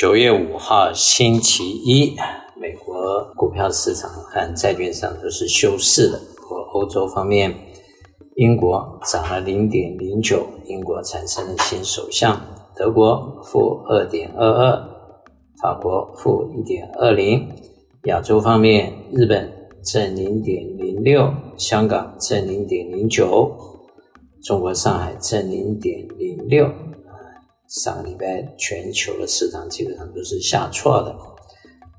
九月五号星期一，美国股票市场和债券上都是休市的。和欧洲方面，英国涨了零点零九，英国产生了新首相。德国负二点二二，法国负一点二零。亚洲方面，日本正零点零六，香港正零点零九，中国上海正零点零六。上个礼拜全球的市场基本上都是下挫的，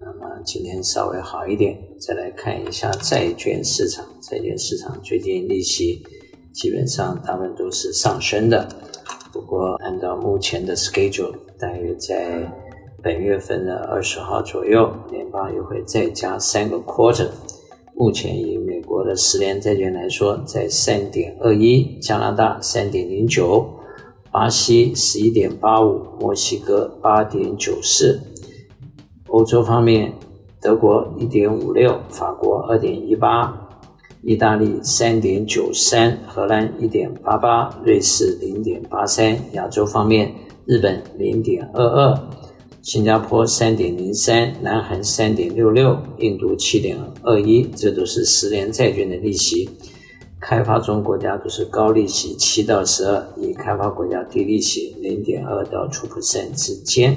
那么今天稍微好一点。再来看一下债券市场，债券市场最近利息基本上大部分都是上升的，不过按照目前的 schedule，大约在本月份的二十号左右，联邦又会再加三个 quarter。目前以美国的十年债券来说，在三点二一，加拿大三点零九。巴西十一点八五，墨西哥八点九四，欧洲方面，德国一点五六，法国二点一八，意大利三点九三，荷兰一点八八，瑞士零点八三。亚洲方面，日本零点二二，新加坡三点零三，南韩三点六六，印度七点二一，这都是十年债券的利息。开发中国家都是高利息七到十二，以开发国家低利息零点二到初步三之间。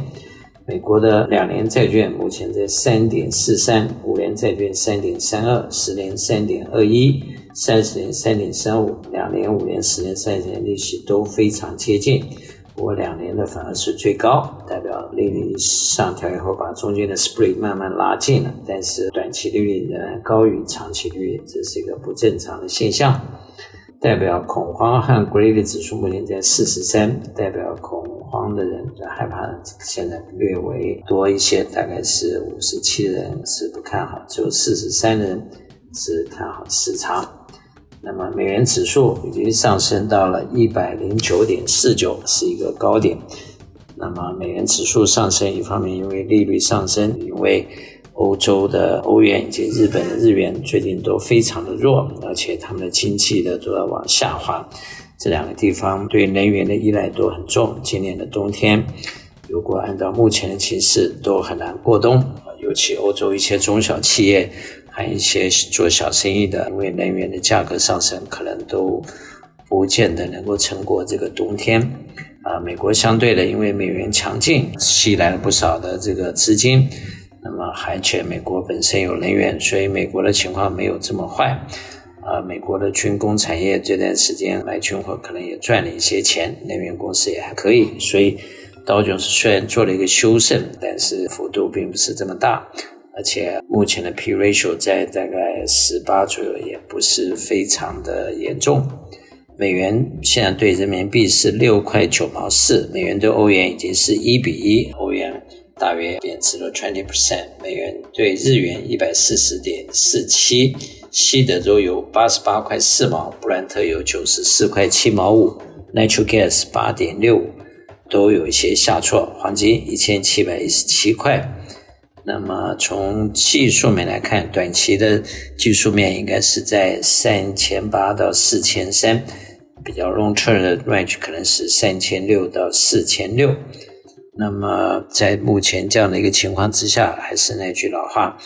美国的两年债券目前在三点四三，五年债券三点三二，十年三点二一，三十年三点三五，两年、五年、十年、三十年利息都非常接近。不过两年的反而是最高，代表利率上调以后，把中间的 spread 慢慢拉近了。但是短期利率仍然高于长期利率，这是一个不正常的现象。代表恐慌和 greed 指数目前在四十三，代表恐慌的人的害怕现在略微多一些，大概是五十七人是不看好，只有四十三人是看好市场。那么美元指数已经上升到了一百零九点四九，是一个高点。那么美元指数上升，一方面因为利率上升，因为欧洲的欧元以及日本的日元最近都非常的弱，而且他们的经济的都要往下滑。这两个地方对能源的依赖都很重。今年的冬天，如果按照目前的形势，都很难过冬。尤其欧洲一些中小企业。还有一些做小生意的，因为能源的价格上升，可能都不见得能够撑过这个冬天。啊，美国相对的，因为美元强劲，吸来了不少的这个资金。那么，而且美国本身有能源，所以美国的情况没有这么坏。啊，美国的军工产业这段时间卖军火可能也赚了一些钱，能源公司也还可以。所以道琼斯虽然做了一个修正，但是幅度并不是这么大。而且目前的 P ratio 在大概十八左右，也不是非常的严重。美元现在兑人民币是六块九毛四，美元兑欧元已经是一比一，欧元大约贬值了 twenty percent。美元兑日元一百四十点四七，西德州油八十八块四毛，布兰特油九十四块七毛五，Natural Gas 八点六五，都有一些下挫。黄金一千七百一十七块。那么从技术面来看，短期的技术面应该是在三千八到四千三，比较 long term 的 range 可能是三千六到四千六。那么在目前这样的一个情况之下，还是那句老话，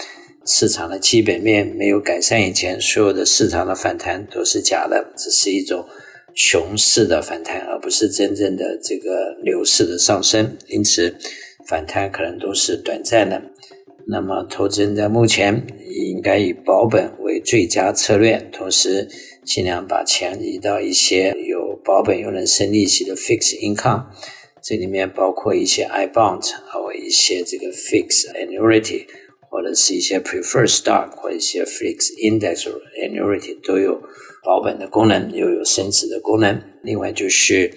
市场的基本面没有改善以前，所有的市场的反弹都是假的，只是一种熊市的反弹，而不是真正的这个牛市的上升。因此，反弹可能都是短暂的。那么，投资人在目前应该以保本为最佳策略，同时尽量把钱移到一些有保本又能生利息的 fixed income，这里面包括一些 I bond，还有一些这个 fixed annuity，或者是一些 preferred stock，或一些 fixed index annuity 都有保本的功能，又有升值的功能。另外就是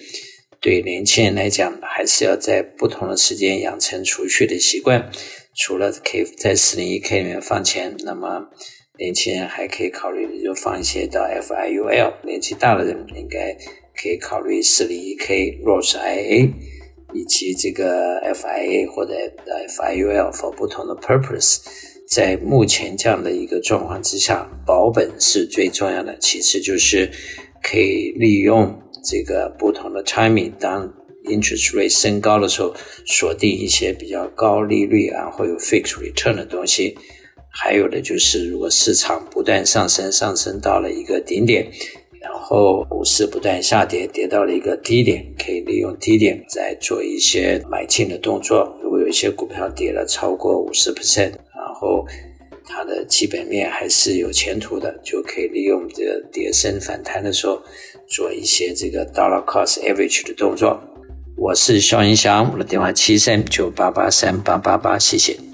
对年轻人来讲，还是要在不同的时间养成储蓄的习惯。除了可以在四零一 K 里面放钱，那么年轻人还可以考虑就放一些到 FIUL，年纪大的人应该可以考虑四零一 K Roth IRA 以及这个 FIA 或者 FIUL for 不同的 purpose。在目前这样的一个状况之下，保本是最重要的，其次就是可以利用这个不同的 timing，当 interest rate 升高的时候，锁定一些比较高利率啊，会有 fixed return 的东西。还有的就是，如果市场不断上升，上升到了一个顶点，然后股市不断下跌，跌到了一个低点，可以利用低点再做一些买进的动作。如果有一些股票跌了超过五十 percent，然后它的基本面还是有前途的，就可以利用这个跌升反弹的时候，做一些这个 dollar cost average 的动作。我是肖云祥，我的电话七三九八八三八八八，谢谢。